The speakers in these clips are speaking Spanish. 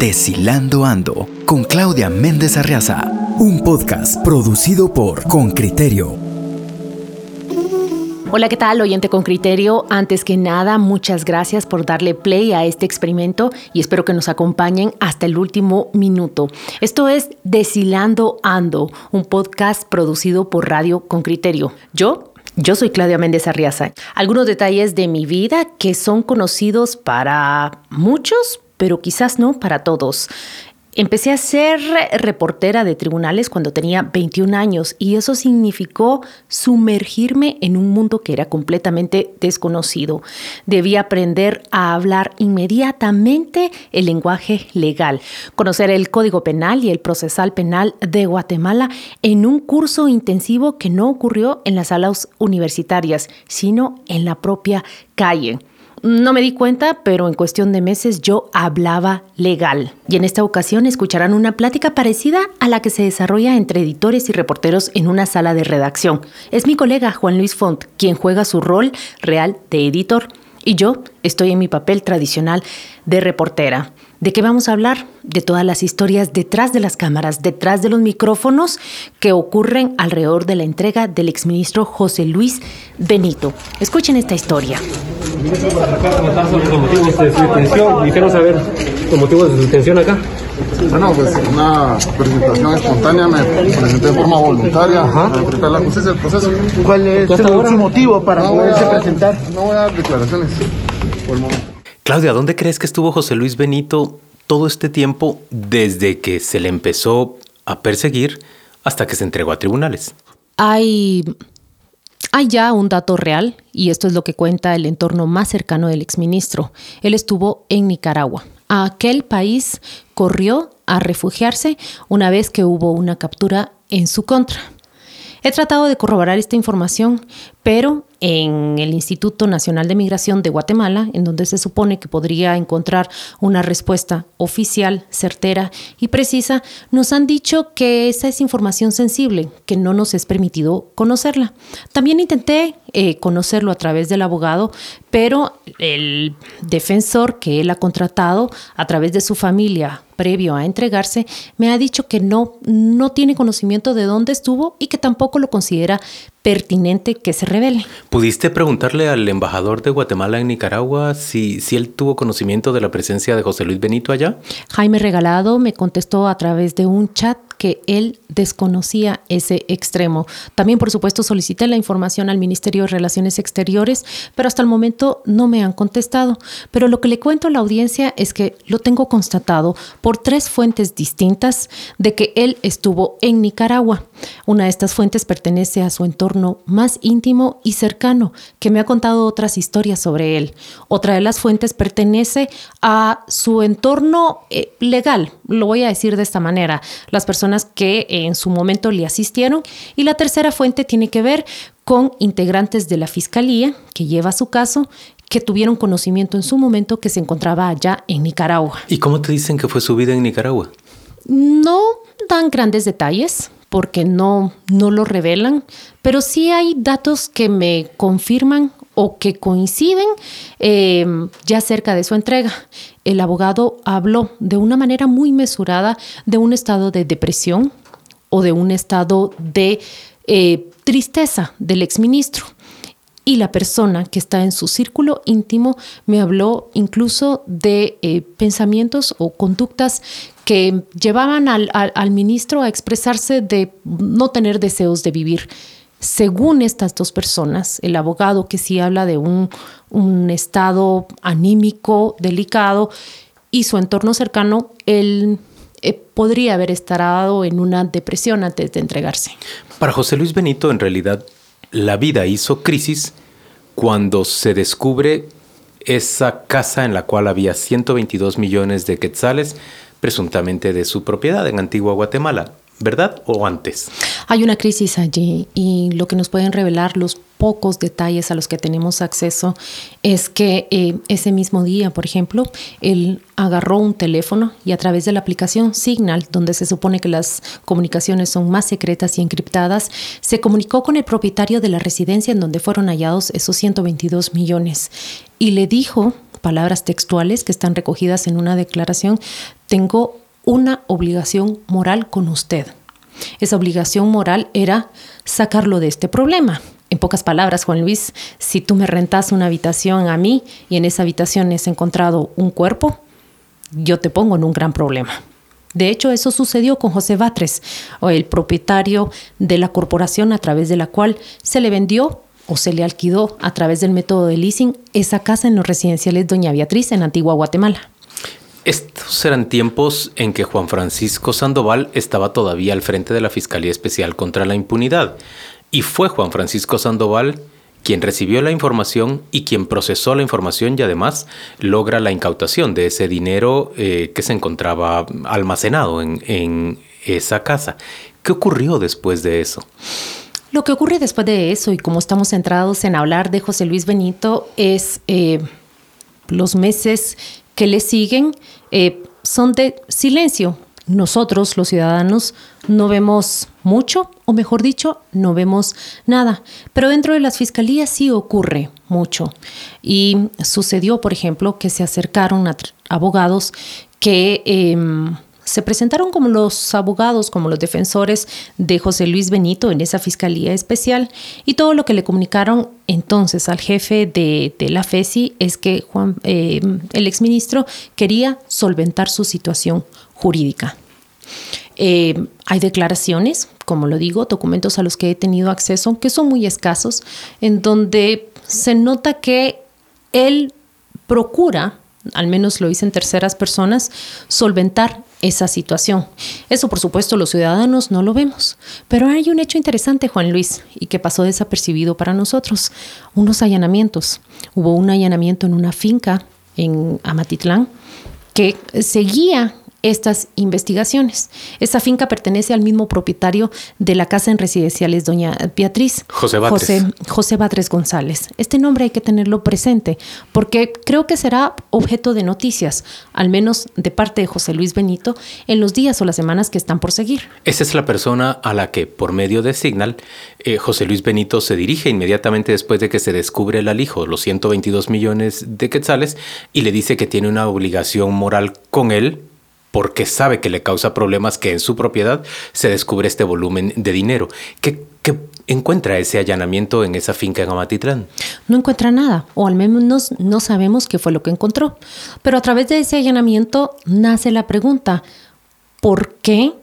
Deshilando Ando con Claudia Méndez Arriaza, un podcast producido por Con Criterio. Hola, ¿qué tal, oyente con criterio? Antes que nada, muchas gracias por darle play a este experimento y espero que nos acompañen hasta el último minuto. Esto es Deshilando Ando, un podcast producido por Radio con Criterio. Yo yo soy Claudia Méndez Arriaza. Algunos detalles de mi vida que son conocidos para muchos, pero quizás no para todos. Empecé a ser reportera de tribunales cuando tenía 21 años y eso significó sumergirme en un mundo que era completamente desconocido. Debía aprender a hablar inmediatamente el lenguaje legal, conocer el Código Penal y el Procesal Penal de Guatemala en un curso intensivo que no ocurrió en las salas universitarias, sino en la propia calle. No me di cuenta, pero en cuestión de meses yo hablaba legal. Y en esta ocasión escucharán una plática parecida a la que se desarrolla entre editores y reporteros en una sala de redacción. Es mi colega Juan Luis Font quien juega su rol real de editor y yo estoy en mi papel tradicional de reportera. ¿De qué vamos a hablar? De todas las historias detrás de las cámaras, detrás de los micrófonos que ocurren alrededor de la entrega del exministro José Luis Benito. Escuchen esta historia. Motivos de su detención y queremos saber los motivos de su detención acá. Bueno, pues una presentación espontánea, me presenté de forma voluntaria Ajá. para enfrentar la justicia del proceso. ¿Cuál es su, motivo para no poderse presentar? No voy a dar declaraciones por el momento. Claudia, ¿dónde crees que estuvo José Luis Benito todo este tiempo desde que se le empezó a perseguir hasta que se entregó a tribunales? Hay, hay ya un dato real y esto es lo que cuenta el entorno más cercano del exministro. Él estuvo en Nicaragua. A aquel país corrió a refugiarse una vez que hubo una captura en su contra. He tratado de corroborar esta información, pero en el Instituto Nacional de Migración de Guatemala, en donde se supone que podría encontrar una respuesta oficial, certera y precisa, nos han dicho que esa es información sensible, que no nos es permitido conocerla. También intenté eh, conocerlo a través del abogado, pero el defensor que él ha contratado a través de su familia previo a entregarse, me ha dicho que no, no tiene conocimiento de dónde estuvo y que tampoco lo considera pertinente que se revele. ¿Pudiste preguntarle al embajador de Guatemala en Nicaragua si, si él tuvo conocimiento de la presencia de José Luis Benito allá? Jaime Regalado me contestó a través de un chat que él desconocía ese extremo. También, por supuesto, solicité la información al Ministerio de Relaciones Exteriores, pero hasta el momento no me han contestado. Pero lo que le cuento a la audiencia es que lo tengo constatado por tres fuentes distintas de que él estuvo en Nicaragua. Una de estas fuentes pertenece a su entorno más íntimo y cercano, que me ha contado otras historias sobre él. Otra de las fuentes pertenece a su entorno eh, legal, lo voy a decir de esta manera, las personas que en su momento le asistieron. Y la tercera fuente tiene que ver con integrantes de la fiscalía que lleva su caso que tuvieron conocimiento en su momento que se encontraba allá en Nicaragua. ¿Y cómo te dicen que fue su vida en Nicaragua? No dan grandes detalles porque no, no lo revelan, pero sí hay datos que me confirman o que coinciden eh, ya cerca de su entrega. El abogado habló de una manera muy mesurada de un estado de depresión o de un estado de eh, tristeza del exministro. Y la persona que está en su círculo íntimo me habló incluso de eh, pensamientos o conductas que llevaban al, al ministro a expresarse de no tener deseos de vivir según estas dos personas, el abogado que sí habla de un, estado anímico delicado y su entorno cercano, él eh, podría haber estado en una depresión antes de entregarse. Para José Luis Benito, en realidad, la vida hizo crisis cuando se descubre esa casa en la cual había 122 millones de quetzales, presuntamente de su propiedad en Antigua Guatemala. ¿Verdad? ¿O antes? Hay una crisis allí y lo que nos pueden revelar los pocos detalles a los que tenemos acceso es que eh, ese mismo día, por ejemplo, él agarró un teléfono y a través de la aplicación Signal, donde se supone que las comunicaciones son más secretas y encriptadas, se comunicó con el propietario de la residencia en donde fueron hallados esos 122 millones y le dijo palabras textuales que están recogidas en una declaración, tengo una obligación moral con usted. Esa obligación moral era sacarlo de este problema. En pocas palabras, Juan Luis, si tú me rentas una habitación a mí y en esa habitación has encontrado un cuerpo, yo te pongo en un gran problema. De hecho, eso sucedió con José Batres, el propietario de la corporación a través de la cual se le vendió o se le alquiló a través del método de leasing esa casa en los residenciales Doña Beatriz en Antigua Guatemala. Estos eran tiempos en que Juan Francisco Sandoval estaba todavía al frente de la Fiscalía Especial contra la Impunidad. Y fue Juan Francisco Sandoval quien recibió la información y quien procesó la información y además logra la incautación de ese dinero eh, que se encontraba almacenado en, esa casa. ¿Qué ocurrió después de eso? Lo que ocurre después de eso, y como estamos centrados en hablar de José Luis Benito, es eh, los meses que le siguen eh, son de silencio. Nosotros, los ciudadanos, no vemos mucho, o mejor dicho, no vemos nada. Pero dentro de las fiscalías sí ocurre mucho. Y sucedió, por ejemplo, que se acercaron a abogados que... Em, se presentaron como los abogados, como los defensores de José Luis Benito en esa fiscalía especial y todo lo que le comunicaron entonces al jefe de, la FESI es que Juan, eh, el exministro quería solventar su situación jurídica. Eh, hay declaraciones, como lo digo, documentos a los que he tenido acceso, que son muy escasos, en donde se nota que él procura al menos lo hice en terceras personas, solventar esa situación. Eso, por supuesto, los ciudadanos no lo vemos. Pero hay un hecho interesante, Juan Luis, y que pasó desapercibido para nosotros. Unos allanamientos. Hubo un allanamiento en una finca en Amatitlán que seguía estas investigaciones. Esa finca pertenece al mismo propietario de la casa en residenciales, doña Beatriz. José Batres. José, Batres González. Este nombre hay que tenerlo presente porque creo que será objeto de noticias, al menos de parte de José Luis Benito, en los días o las semanas que están por seguir. Esa es la persona a la que, por medio de Signal, eh, José Luis Benito se dirige inmediatamente después de que se descubre el alijo, los 122 millones de quetzales, y le dice que tiene una obligación moral con él porque sabe que le causa problemas que en su propiedad se descubre este volumen de dinero. ¿Qué, encuentra ese allanamiento en esa finca en Amatitlán? No encuentra nada, o al menos no sabemos qué fue lo que encontró. Pero a través de ese allanamiento nace la pregunta, ¿por qué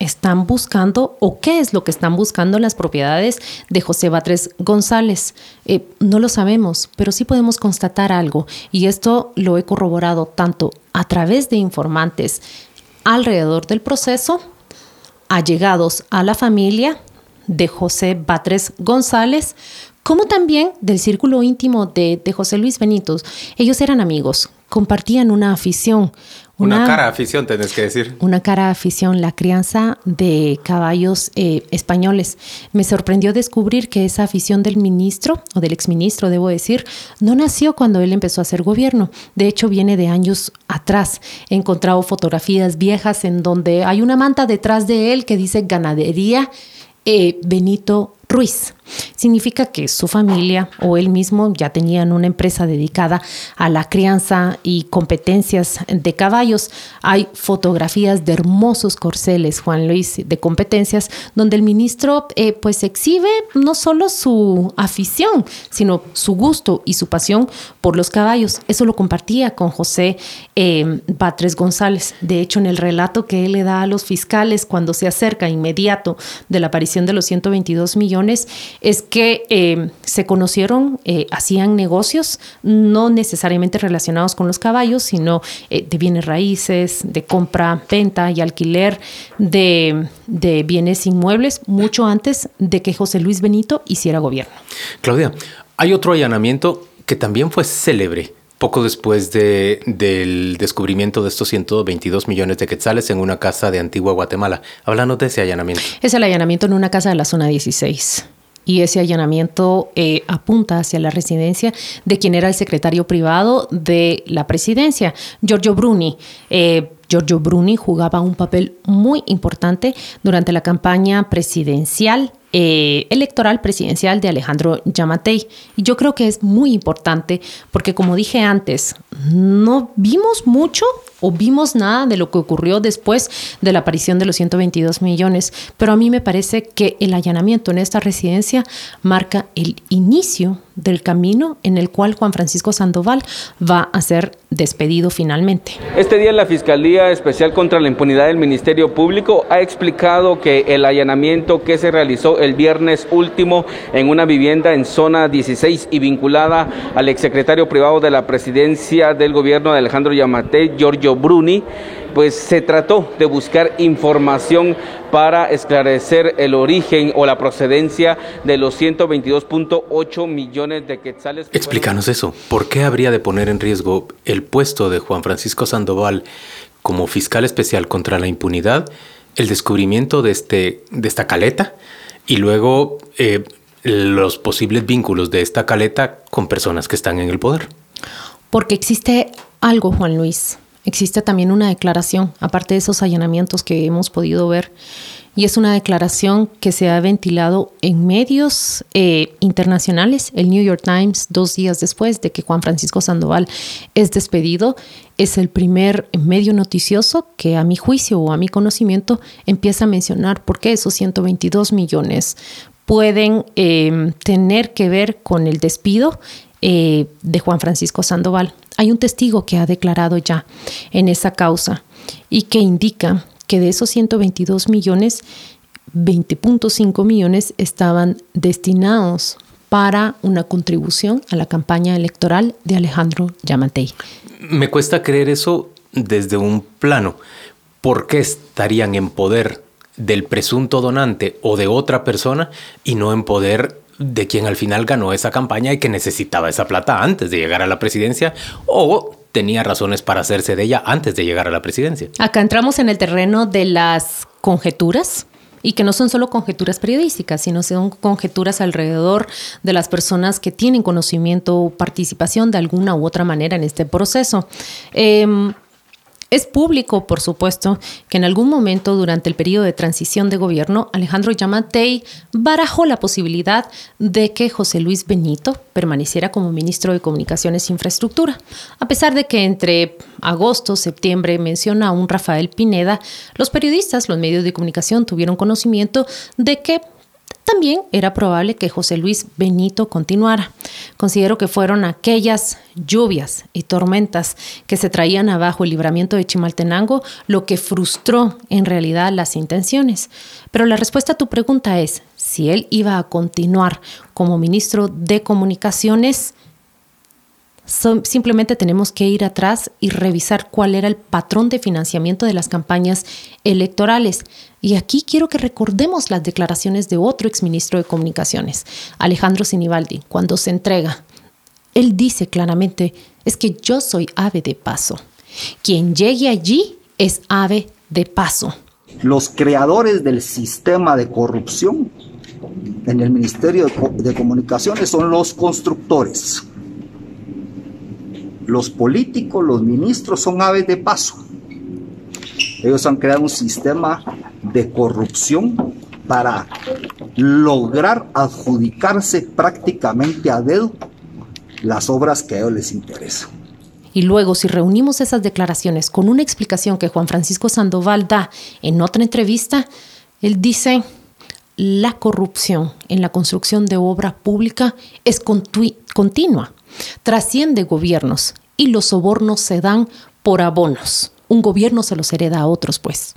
están buscando o qué es lo que están buscando las propiedades de José Batres González. Eh, no lo sabemos, pero sí podemos constatar algo y esto lo he corroborado tanto a través de informantes alrededor del proceso, allegados a la familia de José Batres González, como también del círculo íntimo de, de José Luis Benitos. Ellos eran amigos, compartían una afición, una, cara afición, tenés que decir. Una cara afición, la crianza de caballos eh, españoles. Me sorprendió descubrir que esa afición del ministro, o del exministro, debo decir, no nació cuando él empezó a hacer gobierno. De hecho, viene de años atrás. He encontrado fotografías viejas en donde hay una manta detrás de él que dice ganadería eh, Benito Ruiz. Significa que su familia o él mismo ya tenían una empresa dedicada a la crianza y competencias de caballos. Hay fotografías de hermosos corceles, Juan Luis, de competencias, donde el ministro eh, pues exhibe no solo su afición, sino su gusto y su pasión por los caballos. Eso lo compartía con José eh, Batres González. De hecho, en el relato que él le da a los fiscales cuando se acerca inmediato de la aparición de los 122 millones, es que eh, se conocieron, eh, hacían negocios, no necesariamente relacionados con los caballos, sino eh, de bienes raíces, de compra, venta y alquiler de, de bienes inmuebles, mucho antes de que José Luis Benito hiciera gobierno. Claudia, hay otro allanamiento que también fue célebre poco después de, del descubrimiento de estos 122 millones de quetzales en una casa de Antigua Guatemala. Háblanos de ese allanamiento. Es el allanamiento en una casa de la zona 16 y ese allanamiento eh, apunta hacia la residencia de quien era el secretario privado de la presidencia, Giorgio Bruni. Eh, Giorgio Bruni jugaba un papel muy importante durante la campaña presidencial eh, electoral presidencial de Alejandro Yamatei. Y yo creo que es muy importante porque, como dije antes, no vimos mucho o vimos nada de lo que ocurrió después de la aparición de los 122 millones, pero a mí me parece que el allanamiento en esta residencia marca el inicio del camino en el cual Juan Francisco Sandoval va a ser despedido finalmente. Este día la Fiscalía Especial contra la Impunidad del Ministerio Público ha explicado que el allanamiento que se realizó el viernes último en una vivienda en zona 16 y vinculada al exsecretario privado de la presidencia del gobierno de Alejandro Yamate, Giorgio Bruni, pues se trató de buscar información para esclarecer el origen o la procedencia de los 122.8 millones de quetzales. Explícanos eso. ¿Por qué habría de poner en riesgo el puesto de Juan Francisco Sandoval como fiscal especial contra la impunidad, el descubrimiento de, este, de esta caleta y luego eh, los posibles vínculos de esta caleta con personas que están en el poder? Porque existe algo, Juan Luis, existe también una declaración, aparte de esos allanamientos que hemos podido ver, y es una declaración que se ha ventilado en medios eh, internacionales. El New York Times, dos días después de que Juan Francisco Sandoval es despedido, es el primer medio noticioso que a mi juicio o a mi conocimiento empieza a mencionar por qué esos 122 millones pueden eh, tener que ver con el despido eh, de Juan Francisco Sandoval. Hay un testigo que ha declarado ya en esa causa y que indica que de esos 122 millones, 20.5 millones estaban destinados para una contribución a la campaña electoral de Alejandro Yamatei. Me cuesta creer eso desde un plano. ¿Por qué estarían en poder del presunto donante o de otra persona y no en poder de quien al final ganó esa campaña y que necesitaba esa plata antes de llegar a la presidencia o tenía razones para hacerse de ella antes de llegar a la presidencia. Acá entramos en el terreno de las conjeturas y que no son solo conjeturas periodísticas, sino son conjeturas alrededor de las personas que tienen conocimiento o participación de alguna u otra manera en este proceso. Eh, es público, por supuesto, que en algún momento durante el periodo de transición de gobierno, Alejandro Yamatei barajó la posibilidad de que José Luis Benito permaneciera como ministro de Comunicaciones e Infraestructura, a pesar de que entre agosto, septiembre menciona a un Rafael Pineda, los periodistas, los medios de comunicación tuvieron conocimiento de que también era probable que José Luis Benito continuara. Considero que fueron aquellas lluvias y tormentas que se traían abajo el libramiento de Chimaltenango lo que frustró en realidad las intenciones. Pero la respuesta a tu pregunta es, si él iba a continuar como ministro de Comunicaciones, simplemente tenemos que ir atrás y revisar cuál era el patrón de financiamiento de las campañas electorales. Y aquí quiero que recordemos las declaraciones de otro exministro de Comunicaciones, Alejandro Sinibaldi, cuando se entrega. Él dice claramente, es que yo soy ave de paso. Quien llegue allí es ave de paso. Los creadores del sistema de corrupción en el Ministerio de Comunicaciones son los constructores los políticos, los ministros son aves de paso. Ellos han creado un sistema de corrupción para lograr adjudicarse prácticamente a dedo las obras que a ellos les interesan. Y luego, si reunimos esas declaraciones con una explicación que Juan Francisco Sandoval da en otra entrevista, él dice, la corrupción en la construcción de obra pública es continua, trasciende gobiernos y los sobornos se dan por abonos. Un gobierno se los hereda a otros, pues.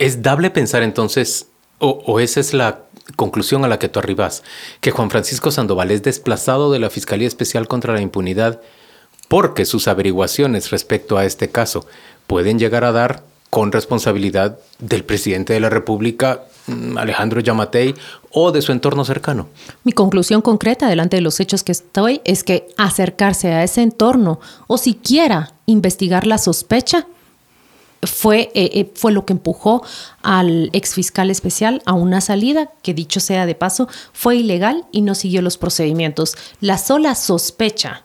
Es dable pensar entonces, o, esa es la conclusión a la que tú arribas, que Juan Francisco Sandoval es desplazado de la Fiscalía Especial contra la Impunidad porque sus averiguaciones respecto a este caso pueden llegar a dar con responsabilidad del presidente de la República Alejandro Yamatei o de su entorno cercano. Mi conclusión concreta delante de los hechos que estoy es que acercarse a ese entorno o siquiera investigar la sospecha fue, eh, eh, fue lo que empujó al ex fiscal especial a una salida que, dicho sea de paso, fue ilegal y no siguió los procedimientos. La sola sospecha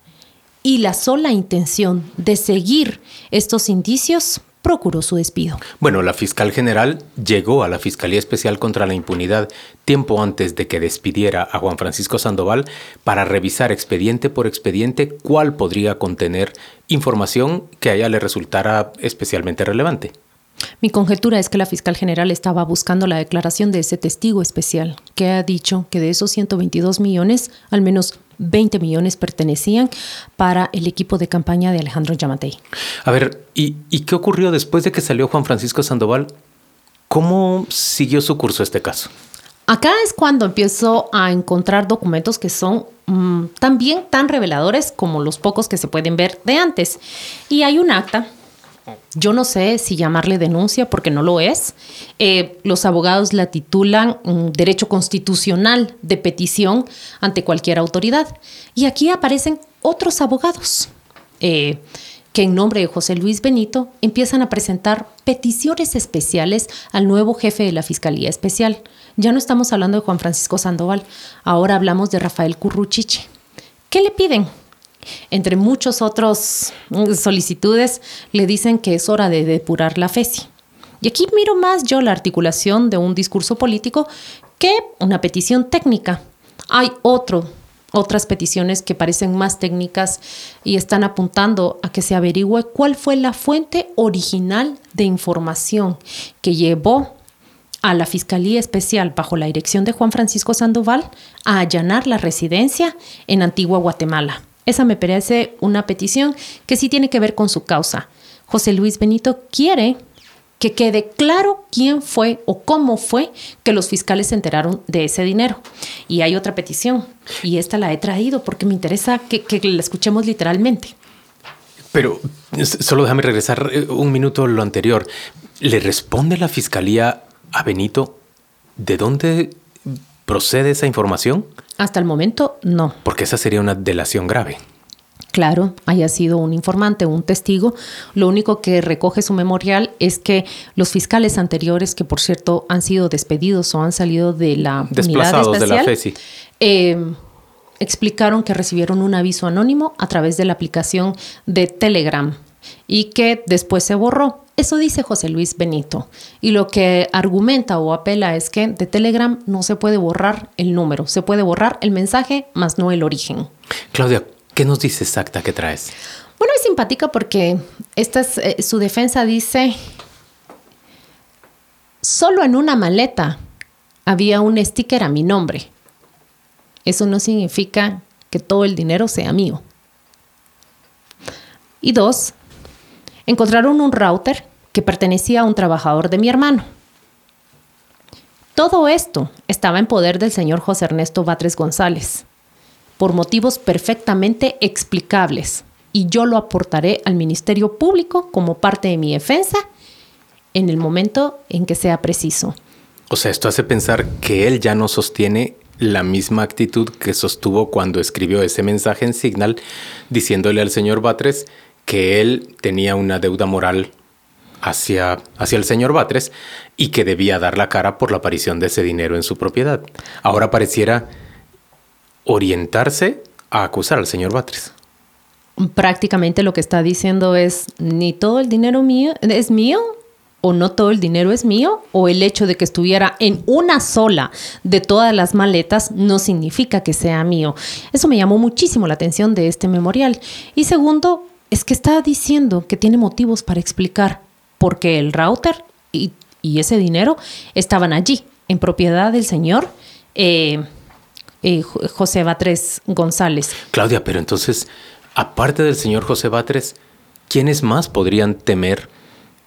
y la sola intención de seguir estos indicios procuró su despido. Bueno, la fiscal general llegó a la Fiscalía Especial contra la Impunidad tiempo antes de que despidiera a Juan Francisco Sandoval para revisar expediente por expediente cuál podría contener información que a ella le resultara especialmente relevante. Mi conjetura es que la fiscal general estaba buscando la declaración de ese testigo especial, que ha dicho que de esos 122 millones, al menos 20 millones pertenecían para el equipo de campaña de Alejandro Yamatei. A ver, ¿y, ¿y, qué ocurrió después de que salió Juan Francisco Sandoval? ¿Cómo siguió su curso este caso? Acá es cuando empiezo a encontrar documentos que son mmm, también tan reveladores como los pocos que se pueden ver de antes. Y hay un acta yo no sé si llamarle denuncia porque no lo es. Eh, los abogados la titulan derecho constitucional de petición ante cualquier autoridad. Y aquí aparecen otros abogados eh, que en nombre de José Luis Benito empiezan a presentar peticiones especiales al nuevo jefe de la Fiscalía Especial. Ya no estamos hablando de Juan Francisco Sandoval, ahora hablamos de Rafael Curruchiche. ¿Qué le piden? Entre muchos otros mm, solicitudes, le dicen que es hora de depurar la FESI. Y aquí miro más yo la articulación de un discurso político que una petición técnica. Hay otro, otras peticiones que parecen más técnicas y están apuntando a que se averigüe cuál fue la fuente original de información que llevó a la Fiscalía Especial bajo la dirección de Juan Francisco Sandoval a allanar la residencia en Antigua Guatemala. Esa me parece una petición que sí tiene que ver con su causa. José Luis Benito quiere que quede claro quién fue o cómo fue que los fiscales se enteraron de ese dinero. Y hay otra petición, y esta la he traído porque me interesa que, la escuchemos literalmente. Pero solo déjame regresar eh, un minuto a lo anterior. ¿Le responde la fiscalía a Benito de dónde procede esa información? Hasta el momento, no. Porque esa sería una delación grave. Claro, haya sido un informante, un testigo. Lo único que recoge su memorial es que los fiscales anteriores, que por cierto han sido despedidos o han salido de la Desplazados unidad especial, de la FESI. Eh, explicaron que recibieron un aviso anónimo a través de la aplicación de Telegram y que después se borró. Eso dice José Luis Benito. Y lo que argumenta o apela es que de Telegram no se puede borrar el número, se puede borrar el mensaje, más no el origen. Claudia, ¿qué nos dice exacta que traes? Bueno, es simpática porque esta es, eh, su defensa dice, solo en una maleta había un sticker a mi nombre. Eso no significa que todo el dinero sea mío. Y dos, encontraron un router que pertenecía a un trabajador de mi hermano. Todo esto estaba en poder del señor José Ernesto Batres González, por motivos perfectamente explicables, y yo lo aportaré al Ministerio Público como parte de mi defensa en el momento en que sea preciso. O sea, esto hace pensar que él ya no sostiene la misma actitud que sostuvo cuando escribió ese mensaje en Signal diciéndole al señor Batres que él tenía una deuda moral hacia, hacia el señor Batres y que debía dar la cara por la aparición de ese dinero en su propiedad. Ahora pareciera orientarse a acusar al señor Batres. Prácticamente lo que está diciendo es, ni todo el dinero mío es mío, o no todo el dinero es mío, o el hecho de que estuviera en una sola de todas las maletas no significa que sea mío. Eso me llamó muchísimo la atención de este memorial. Y segundo, es que está diciendo que tiene motivos para explicar por qué el router y, y ese dinero estaban allí, en propiedad del señor eh, eh, José Batres González. Claudia, pero entonces, aparte del señor José Batres, ¿quiénes más podrían temer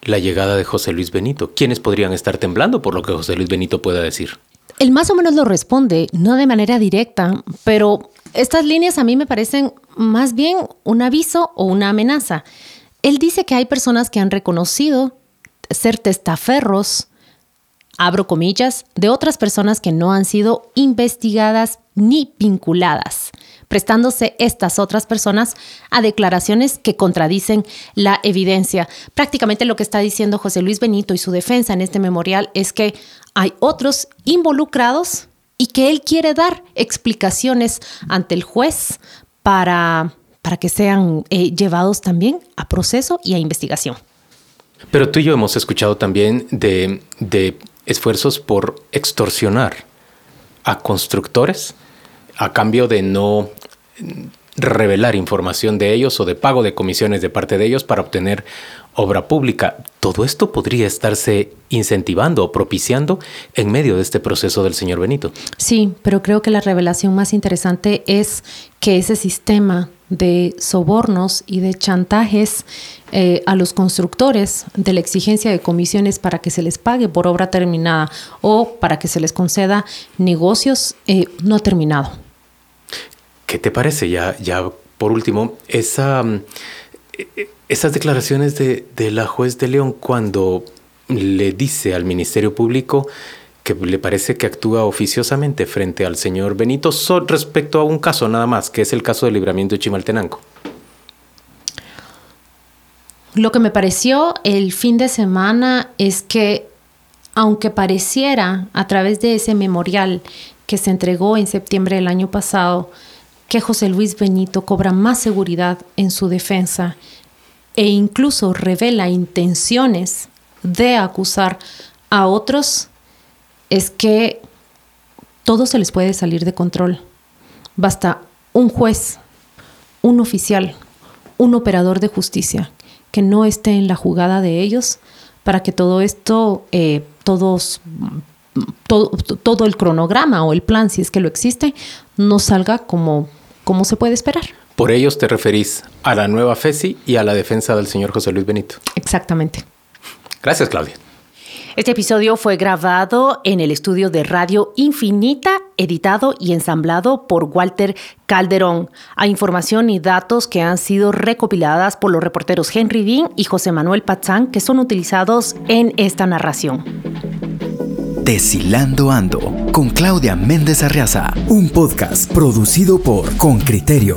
la llegada de José Luis Benito? ¿Quiénes podrían estar temblando por lo que José Luis Benito pueda decir? Él más o menos lo responde, no de manera directa, pero estas líneas a mí me parecen más bien un aviso o una amenaza. Él dice que hay personas que han reconocido ser testaferros abro comillas, de otras personas que no han sido investigadas ni vinculadas, prestándose estas otras personas a declaraciones que contradicen la evidencia. Prácticamente lo que está diciendo José Luis Benito y su defensa en este memorial es que hay otros involucrados y que él quiere dar explicaciones ante el juez para, para que sean eh, llevados también a proceso y a investigación. Pero tú y yo hemos escuchado también de, de esfuerzos por extorsionar a constructores a cambio de no revelar información de ellos o de pago de comisiones de parte de ellos para obtener obra pública. Todo esto podría estarse incentivando o propiciando en medio de este proceso del señor Benito. Sí, pero creo que la revelación más interesante es que ese sistema de sobornos y de chantajes eh, a los constructores de la exigencia de comisiones para que se les pague por obra terminada o para que se les conceda negocios eh, no terminado. ¿Qué te parece? Ya, ya por último, esa, mm, e, esas declaraciones de, la juez de León cuando le dice al Ministerio Público que le parece que actúa oficiosamente frente al señor Benito respecto a un caso nada más, que es el caso del libramiento de Chimaltenango. Lo que me pareció el fin de semana es que, aunque pareciera a través de ese memorial que se entregó en septiembre del año pasado, que José Luis Benito cobra más seguridad en su defensa e incluso revela intenciones de acusar a otros, es que todo se les puede salir de control. Basta un juez, un oficial, un operador de justicia que no esté en la jugada de ellos para que todo esto, eh, todos, todo, todo, el cronograma o el plan, si es que lo existe, no salga como, como se puede esperar. Por ellos te referís a la nueva FESI y a la defensa del señor José Luis Benito. Exactamente. Gracias, Claudia. Este episodio fue grabado en el estudio de Radio Infinita, editado y ensamblado por Walter Calderón. Hay información y datos que han sido recopiladas por los reporteros Henry Dean y José Manuel Pazán que son utilizados en esta narración. Deshilando Ando con Claudia Méndez Arriaza, un podcast producido por Con Criterio.